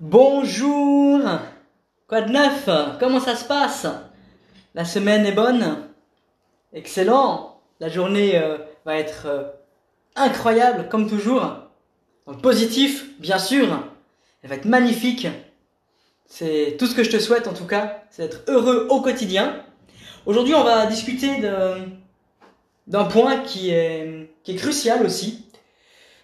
Bonjour Quoi de neuf? Comment ça se passe? La semaine est bonne? Excellent La journée euh, va être euh, incroyable, comme toujours. Le positif, bien sûr. Elle va être magnifique. C'est tout ce que je te souhaite en tout cas, c'est d'être heureux au quotidien. Aujourd'hui, on va discuter d'un point qui est crucial aussi.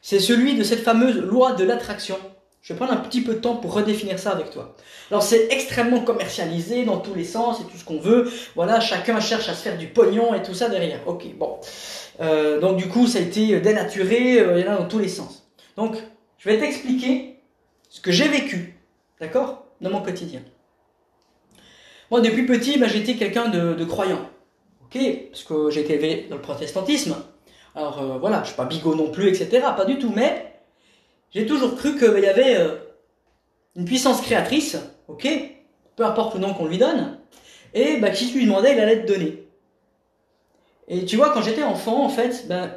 C'est celui de cette fameuse loi de l'attraction. Je vais prendre un petit peu de temps pour redéfinir ça avec toi. Alors c'est extrêmement commercialisé dans tous les sens et tout ce qu'on veut. Voilà, chacun cherche à se faire du pognon et tout ça derrière. Ok, bon. Euh, donc du coup, ça a été dénaturé, euh, il y en a dans tous les sens. Donc, je vais t'expliquer ce que j'ai vécu, d'accord, dans mon quotidien. Moi, depuis petit, ben, j'étais quelqu'un de, croyant, ok, parce que j'ai été élevé dans le protestantisme. Alors euh, voilà, je suis pas bigot non plus, etc. Pas du tout, mais j'ai toujours cru qu'il y avait euh, une puissance créatrice, ok, peu importe le nom qu'on lui donne, et bah, qui lui demandais, il allait te donner. Et tu vois, quand j'étais enfant, en fait, ben,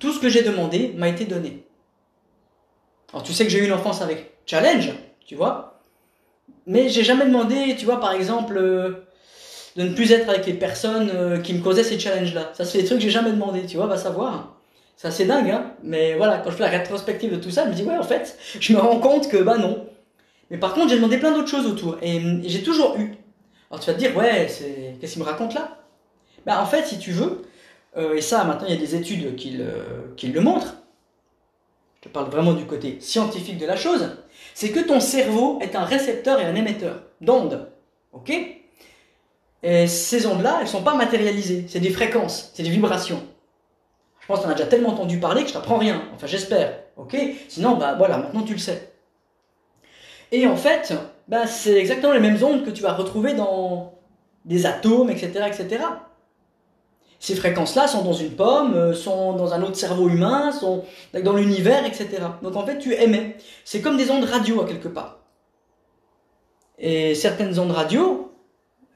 tout ce que j'ai demandé m'a été donné. Alors tu sais que j'ai eu une enfance avec challenge, tu vois, mais j'ai jamais demandé, tu vois, par exemple, euh, de ne plus être avec les personnes euh, qui me causaient ces challenges-là. Ça, c'est des trucs que j'ai jamais demandé, tu vois, va savoir. C'est assez dingue, hein. Mais voilà, quand je fais la rétrospective de tout ça, je me dis, ouais, en fait, je me rends compte que, bah non. Mais par contre, j'ai demandé plein d'autres choses autour. Et, j'ai toujours eu. Alors tu vas te dire, ouais, c'est... qu'est-ce qu'il me raconte là? Bah en fait, si tu veux, euh, et ça, maintenant, il y a des études qui le, qui le montrent. Je parle vraiment du côté scientifique de la chose. C'est que ton cerveau est un récepteur et un émetteur d'ondes. Ok? Et ces ondes-là, elles sont pas matérialisées. C'est des fréquences, c'est des vibrations. Je pense que tu en as déjà tellement entendu parler que je t'apprends rien. Enfin, j'espère. Ok? Sinon, bah voilà, maintenant tu le sais. Et en fait, bah, c'est exactement les mêmes ondes que tu vas retrouver dans des atomes, etc. etc. Ces fréquences-là sont dans une pomme, euh, sont dans un autre cerveau humain, sont dans l'univers, etc. Donc en fait, tu émets. C'est comme des ondes radio à quelque part. Et certaines ondes radio,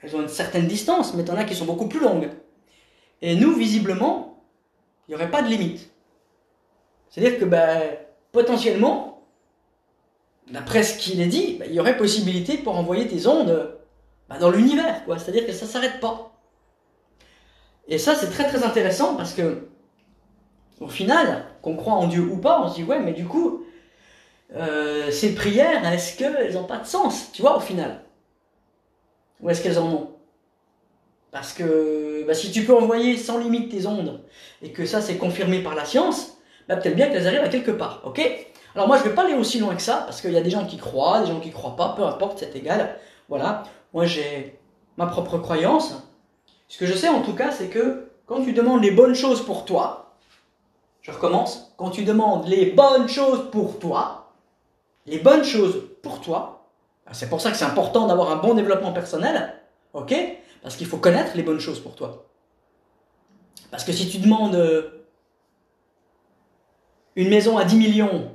elles ont une certaine distance, mais en as qui sont beaucoup plus longues. Et nous, visiblement, il n'y aurait pas de limite. C'est-à-dire que ben, potentiellement, d'après ce qu'il est dit, ben, il y aurait possibilité pour envoyer tes ondes ben, dans l'univers. quoi. C'est-à-dire que ça ne s'arrête pas. Et ça, c'est très très intéressant parce que, au final, qu'on croit en Dieu ou pas, on se dit, ouais, mais du coup, euh, ces prières, est-ce qu'elles n'ont pas de sens, tu vois, au final? Ou est-ce qu'elles en ont? Parce que bah, si tu peux envoyer sans limite tes ondes et que ça c'est confirmé par la science, bah, peut-être bien qu'elles arrivent à quelque part. Ok? Alors moi je vais pas aller aussi loin que ça parce qu'il y a des gens qui croient, des gens qui croient pas, peu importe, c'est égal. Voilà. Moi j'ai ma propre croyance. Ce que je sais en tout cas c'est que quand tu demandes les bonnes choses pour toi, je recommence, quand tu demandes les bonnes choses pour toi, les bonnes choses pour toi, bah, c'est pour ça que c'est important d'avoir un bon développement personnel, ok? Parce qu'il faut connaître les bonnes choses pour toi. Parce que si tu demandes euh, une maison à 10 millions,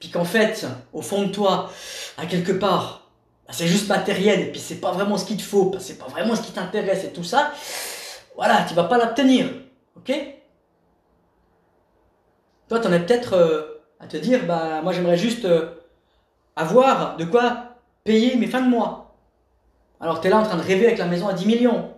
puis qu'en fait, au fond de toi, à quelque part, bah, c'est juste matériel, et puis c'est pas vraiment ce qu'il te faut, c'est pas vraiment ce qui t'intéresse et tout ça, voilà, tu vas pas l'obtenir. Ok? Toi, tu en es peut-être euh, à te dire, bah, moi j'aimerais juste euh, avoir de quoi payer mes fins de mois. Alors tu es là en train de rêver avec la maison à 10 millions.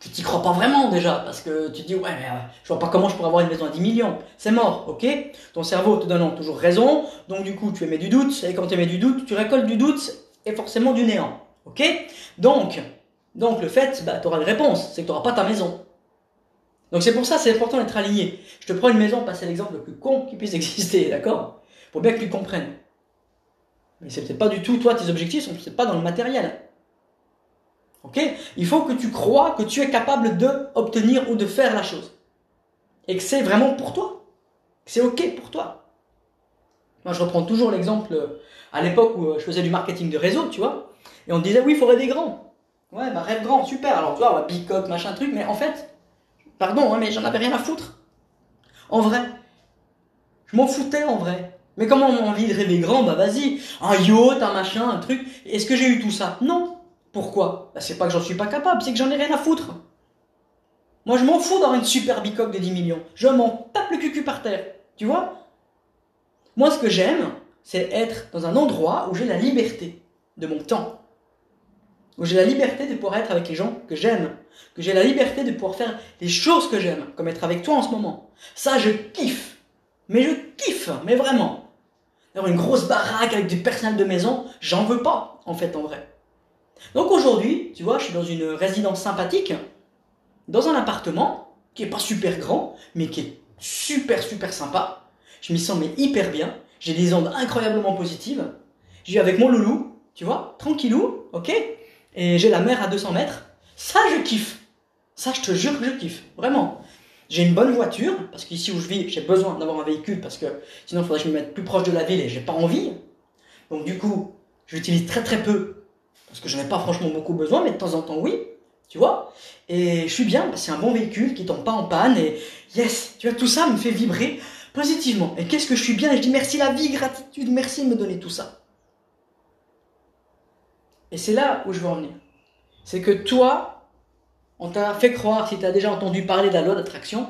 Tu t'y crois pas vraiment déjà, parce que tu te dis, ouais, mais euh, je vois pas comment je pourrais avoir une maison à 10 millions. C'est mort, ok? Ton cerveau te donne toujours raison, donc du coup tu émets du doute, et quand tu émets du doute, tu récoltes du doute et forcément du néant. Ok? Donc, donc le fait, bah, tu auras une réponse, c'est que tu n'auras pas ta maison. Donc c'est pour ça, c'est important d'être aligné. Je te prends une maison, passer l'exemple le plus con qui puisse exister, d'accord? Pour bien que tu comprennes. Mais c'est peut-être pas du tout, toi, tes objectifs sont pas dans le matériel. Ok? Il faut que tu crois que tu es capable de obtenir ou de faire la chose. Et que c'est vraiment pour toi. C'est ok pour toi. Moi, je reprends toujours l'exemple euh, à l'époque où euh, je faisais du marketing de réseau, tu vois. Et on disait, oui, il faut rêver grand. Ouais, bah rêve grand, super. Alors, tu vois, bicoque, machin truc, mais en fait, pardon, hein, mais j'en avais rien à foutre. En vrai. Je m'en foutais en vrai. Mais comment on envie de rêver grand Bah vas-y, un yacht, un machin, un truc. Est-ce que j'ai eu tout ça? Non. Pourquoi? Bah c'est pas que j'en suis pas capable, c'est que j'en ai rien à foutre. Moi je m'en fous d'avoir une super bicoque de 10 millions. Je m'en tape le cucu par terre. Tu vois? Moi ce que j'aime, c'est être dans un endroit où j'ai la liberté de mon temps. Où j'ai la liberté de pouvoir être avec les gens que j'aime. Que j'ai la liberté de pouvoir faire les choses que j'aime, comme être avec toi en ce moment. Ça, je kiffe. Mais je kiffe, mais vraiment. D'avoir une grosse baraque avec du personnel de maison, j'en veux pas, en fait, en vrai. Donc aujourd'hui, tu vois, je suis dans une résidence sympathique, dans un appartement qui est pas super grand, mais qui est super, super sympa. Je m'y sens mais hyper bien. J'ai des ondes incroyablement positives. Je vis avec mon loulou, tu vois, tranquillou, ok Et j'ai la mer à 200 mètres. Ça, je kiffe. Ça, je te jure que je kiffe. Vraiment. J'ai une bonne voiture, parce qu'ici où je vis, j'ai besoin d'avoir un véhicule, parce que sinon, il faudrait que je me mette plus proche de la ville et j'ai pas envie. Donc, du coup, je l'utilise très très peu, parce que je n'en ai pas franchement beaucoup besoin, mais de temps en temps, oui. Tu vois Et je suis bien, c'est un bon véhicule qui tombe pas en panne, et yes, tu vois, tout ça me fait vibrer positivement. Et qu'est-ce que je suis bien Et je dis merci la vie, gratitude, merci de me donner tout ça. Et c'est là où je veux en venir. C'est que toi, on t'a fait croire, si tu as déjà entendu parler de la loi d'attraction,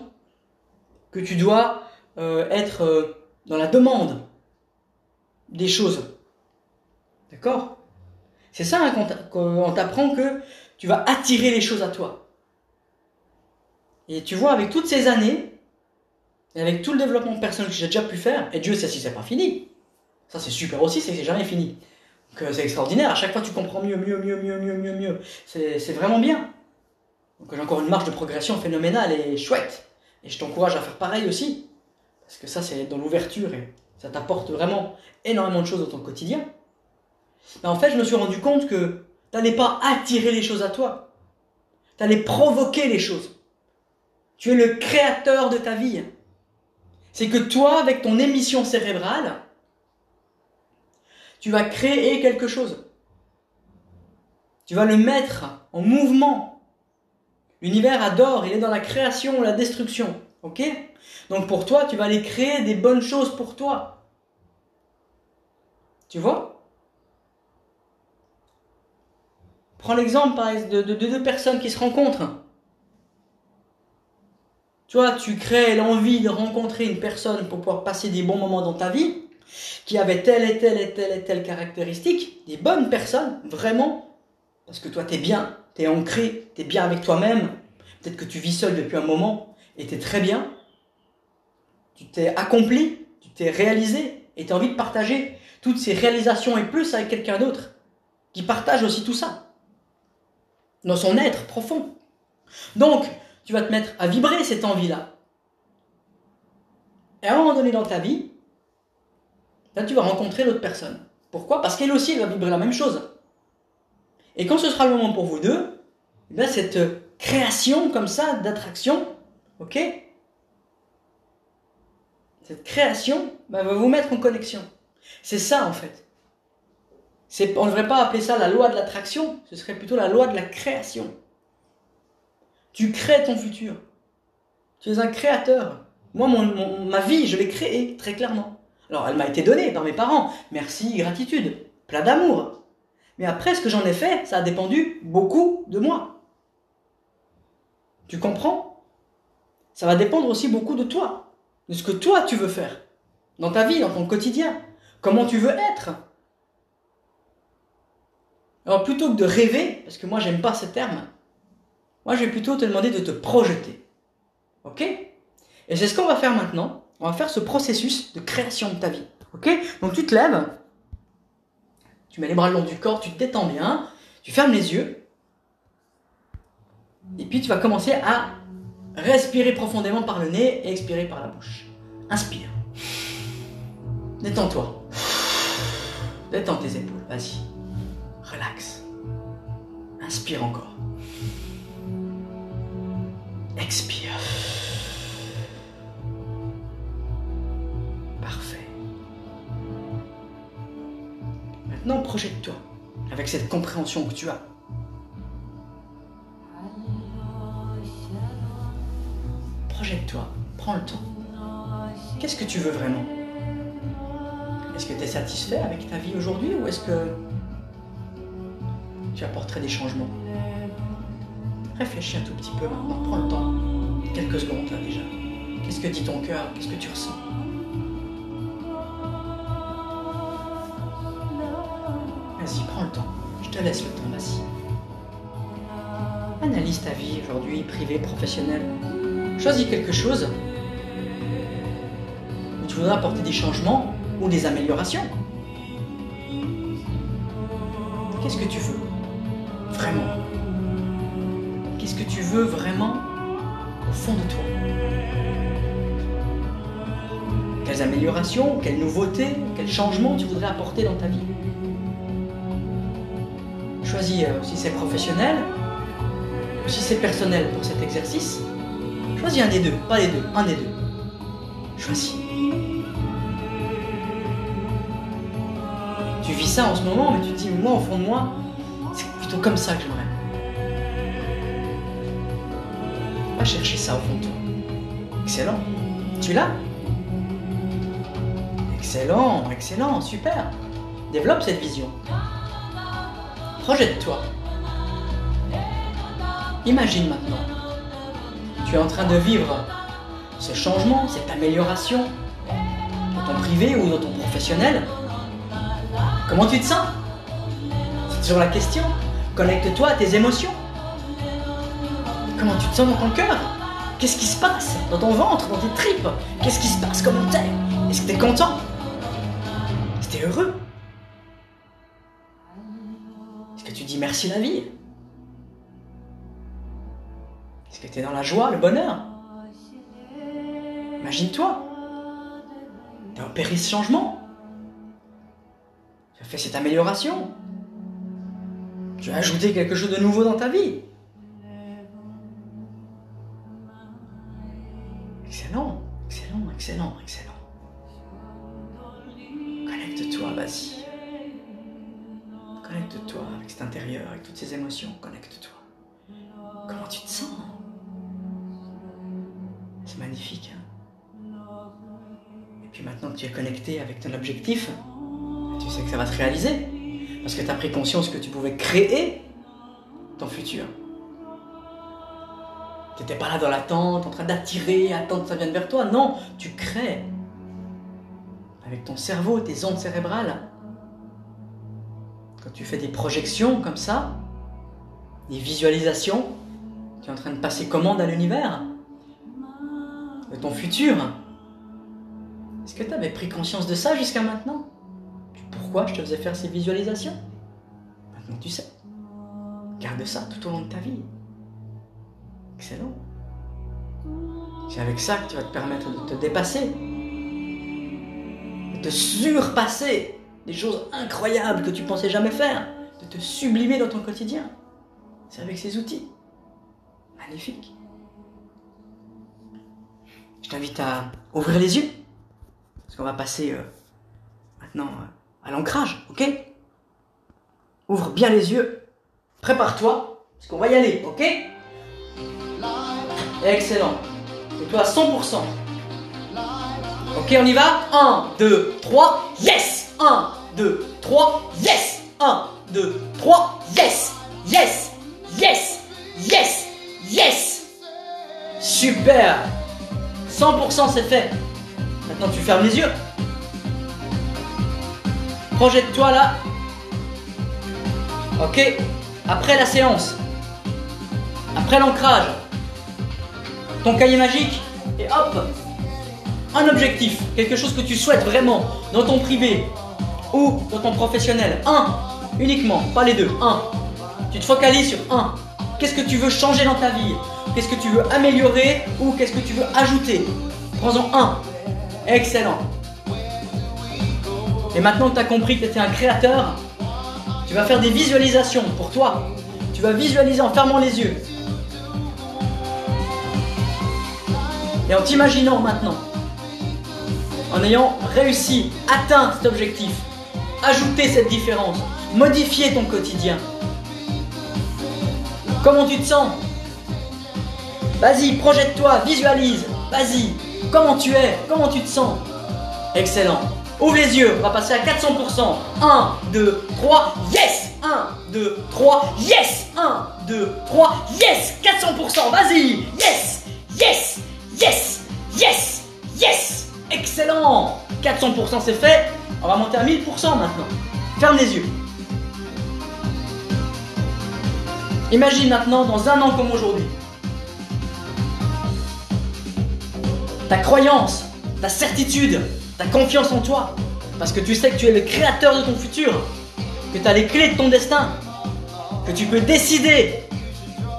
que tu dois euh, être euh, dans la demande des choses. D'accord? C'est ça hein, qu'on t'apprend que tu vas attirer les choses à toi. Et tu vois, avec toutes ces années, et avec tout le développement personnel que j'ai déjà pu faire, et Dieu sait si c'est pas fini. Ça c'est super aussi, c'est que c'est jamais fini. C'est extraordinaire, à chaque fois tu comprends mieux, mieux, mieux, mieux, mieux, mieux, mieux. C'est vraiment bien. Donc j'ai encore une marge de progression phénoménale et chouette. Et je t'encourage à faire pareil aussi. Parce que ça c'est dans l'ouverture et ça t'apporte vraiment énormément de choses dans ton quotidien. Mais en fait je me suis rendu compte que tu n'allais pas attirer les choses à toi. Tu allais provoquer les choses. Tu es le créateur de ta vie c'est que toi, avec ton émission cérébrale, tu vas créer quelque chose. Tu vas le mettre en mouvement. L'univers adore, il est dans la création ou la destruction. Ok? Donc pour toi, tu vas aller créer des bonnes choses pour toi. Tu vois? Prends l'exemple de, de deux personnes qui se rencontrent. Toi, tu crées l'envie de rencontrer une personne pour pouvoir passer des bons moments dans ta vie, qui avait telle et telle et telle et telle caractéristique, des bonnes personnes, vraiment, parce que toi, tu es bien, tu es ancré, tu es bien avec toi-même, peut-être que tu vis seul depuis un moment, et tu es très bien, tu t'es accompli, tu t'es réalisé, et tu as envie de partager toutes ces réalisations et plus avec quelqu'un d'autre, qui partage aussi tout ça, dans son être profond. Donc, tu vas te mettre à vibrer cette envie-là. Et à un moment donné dans ta vie, là tu vas rencontrer l'autre personne. Pourquoi? Parce qu'elle aussi elle va vibrer la même chose. Et quand ce sera le moment pour vous deux, eh cette création comme ça d'attraction, ok? Cette création bah, va vous mettre en connexion. C'est ça en fait. On ne devrait pas appeler ça la loi de l'attraction, ce serait plutôt la loi de la création. Tu crées ton futur. Tu es un créateur. Moi, mon, ma vie, je l'ai créée, très clairement. Alors, elle m'a été donnée par mes parents. Merci, gratitude. Plein d'amour. Mais après, ce que j'en ai fait, ça a dépendu beaucoup de moi. Tu comprends? Ça va dépendre aussi beaucoup de toi. De ce que toi, tu veux faire. Dans ta vie, dans ton quotidien. Comment tu veux être. Alors, plutôt que de rêver, parce que moi, j'aime pas ce terme, moi, je vais plutôt te demander de te projeter. Ok? Et c'est ce qu'on va faire maintenant. On va faire ce processus de création de ta vie. Ok? Donc tu te lèves, tu mets les bras le long du corps, tu te détends bien, tu fermes les yeux, et puis tu vas commencer à respirer profondément par le nez et expirer par la bouche. Inspire. Détends-toi. Détends tes épaules, vas-y. Relax. Inspire encore. Expire. Maintenant, projette-toi avec cette compréhension que tu as. Projette-toi, prends le temps. Qu'est-ce que tu veux vraiment? Est-ce que tu es satisfait avec ta vie aujourd'hui ou est-ce que tu apporterais des changements? Réfléchis un tout petit peu maintenant, prends le temps. Quelques secondes là déjà. Qu'est-ce que dit ton cœur? Qu'est-ce que tu ressens? Te laisse le temps, vas-y. Analyse ta vie aujourd'hui, privée, professionnelle. Choisis quelque chose où tu voudrais apporter des changements ou des améliorations. Qu'est-ce que tu veux Vraiment? Qu'est-ce que tu veux vraiment au fond de toi? Quelles améliorations, quelles nouveautés, quels changements tu voudrais apporter dans ta vie? Euh, si c'est professionnel si c'est personnel pour cet exercice. Choisis un des deux, pas les deux, un des deux. Choisis. Tu vis ça en ce moment, mais tu te dis, moi, au fond de moi, c'est plutôt comme ça que j'aimerais. Va chercher ça au fond de toi. Excellent. Tu l'as? Excellent, excellent, super. Développe cette vision. Projette-toi. Imagine maintenant. Tu es en train de vivre ce changement, cette amélioration, dans ton privé ou dans ton professionnel. Comment tu te sens? C'est toujours la question. Connecte-toi à tes émotions. Comment tu te sens dans ton cœur? Qu'est-ce qui se passe dans ton ventre, dans tes tripes? Qu'est-ce qui se passe Comment t'es Est-ce que t'es content? Est-ce que t'es heureux? Merci la vie Est-ce que t'es dans la joie, le bonheur? Imagine-toi. T'as opéré ce changement. Tu as fait cette amélioration. Tu as ajouté quelque chose de nouveau dans ta vie. Excellent, excellent, excellent, excellent. Connecte-toi, vas-y. Connecte-toi avec cet intérieur, avec toutes ces émotions. Connecte-toi. Comment tu te sens C'est magnifique. Hein? Et puis maintenant que tu es connecté avec ton objectif, tu sais que ça va se réaliser. Parce que tu as pris conscience que tu pouvais créer ton futur. Tu n'étais pas là dans l'attente, en train d'attirer, attendre que ça vienne vers toi. Non, tu crées. Avec ton cerveau, tes ondes cérébrales. Tu fais des projections comme ça, des visualisations, tu es en train de passer commande à l'univers de ton futur. Est-ce que tu avais pris conscience de ça jusqu'à maintenant? Pourquoi je te faisais faire ces visualisations? Maintenant tu sais. Garde ça tout au long de ta vie. Excellent. C'est avec ça que tu vas te permettre de te dépasser, de te surpasser des choses incroyables que tu pensais jamais faire, de te sublimer dans ton quotidien. C'est avec ces outils. Magnifique. Je t'invite à ouvrir les yeux, parce qu'on va passer euh, maintenant euh, à l'ancrage, ok? Ouvre bien les yeux, prépare-toi, parce qu'on va y aller, ok? Excellent. Et toi à 100%. Ok, on y va? 1, 2, 3, yes 1, 2, 3, yes! 1, 2, 3, yes! Yes! Yes! Yes! Yes! Super! 100% c'est fait. Maintenant tu fermes les yeux. Projette-toi là. Ok? Après la séance. Après l'ancrage. Ton cahier magique. Et hop, un objectif, quelque chose que tu souhaites vraiment. Dans ton privé ou dans ton professionnel. Un, uniquement, pas les deux. Un, tu te focalises sur un. Qu'est-ce que tu veux changer dans ta vie? Qu'est-ce que tu veux améliorer ou qu'est-ce que tu veux ajouter? Prends-en un. Excellent. Et maintenant que tu as compris que tu étais un créateur, tu vas faire des visualisations pour toi. Tu vas visualiser en fermant les yeux. Et en t'imaginant maintenant, en ayant réussi, atteint cet objectif, ajouter cette différence, modifier ton quotidien. Comment tu te sens? Vas-y, projette-toi, visualise, vas-y. Comment tu es? Comment tu te sens? Excellent. Ouvre les yeux, on va passer à 400%. 1, 2, 3, yes! 1, 2, 3, yes! 1, 2, 3, yes! 400%, vas-y Yes! Yes! Yes! Yes! Yes! Excellent! 400% c'est fait. On va monter à 1000% maintenant. Ferme les yeux. Imagine maintenant dans un an comme aujourd'hui. Ta croyance, ta certitude, ta confiance en toi. Parce que tu sais que tu es le créateur de ton futur. Que tu as les clés de ton destin. Que tu peux décider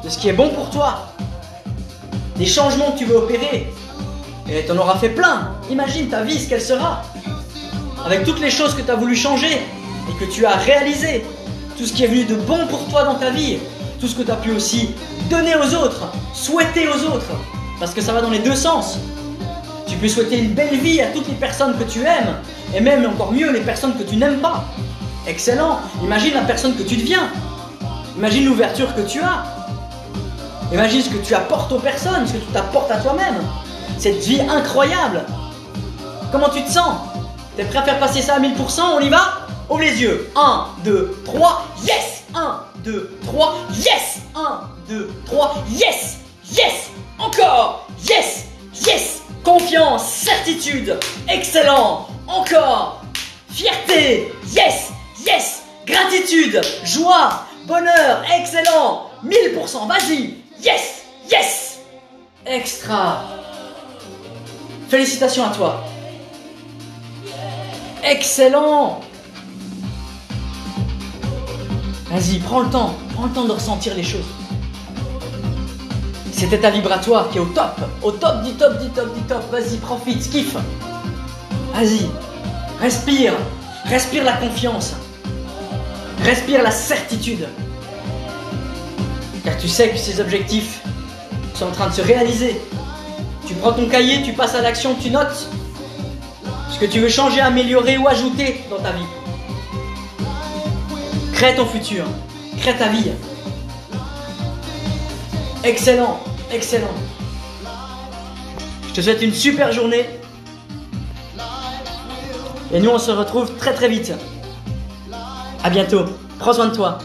de ce qui est bon pour toi. Des changements que tu veux opérer. Et tu en auras fait plein. Imagine ta vie, ce qu'elle sera. Avec toutes les choses que tu as voulu changer et que tu as réalisées. Tout ce qui est venu de bon pour toi dans ta vie tout ce que tu as pu aussi donner aux autres, souhaiter aux autres, parce que ça va dans les deux sens. Tu peux souhaiter une belle vie à toutes les personnes que tu aimes, et même encore mieux les personnes que tu n'aimes pas. Excellent. Imagine la personne que tu deviens. Imagine l'ouverture que tu as. Imagine ce que tu apportes aux personnes, ce que tu t'apportes à toi-même. Cette vie incroyable. Comment tu te sens? T'es prêt à faire passer ça à 1000% On y va? Ouvre les yeux. 1, 2, 3, yes! 1, 2, 3, yes! 1, 2, 3, yes! Yes! Encore! Yes! Yes! Confiance, certitude, excellent. Encore! Fierté, yes! Yes! Gratitude, joie, bonheur, excellent. 1000%, vas-y! Yes! Yes! Extra. Félicitations à toi Excellent Vas-y, prends le temps, prends le temps de ressentir les choses. C'était ta vibratoire qui est au top, au top du top du top du top. Vas-y, profite, kiffe. Vas-y, respire, respire la confiance, respire la certitude. Car tu sais que ces objectifs sont en train de se réaliser. Tu prends ton cahier, tu passes à l'action, tu notes que tu veux changer, améliorer ou ajouter dans ta vie. Crée ton futur. Crée ta vie. Excellent, excellent. Je te souhaite une super journée. Et nous, on se retrouve très très vite. À bientôt. Prends soin de toi.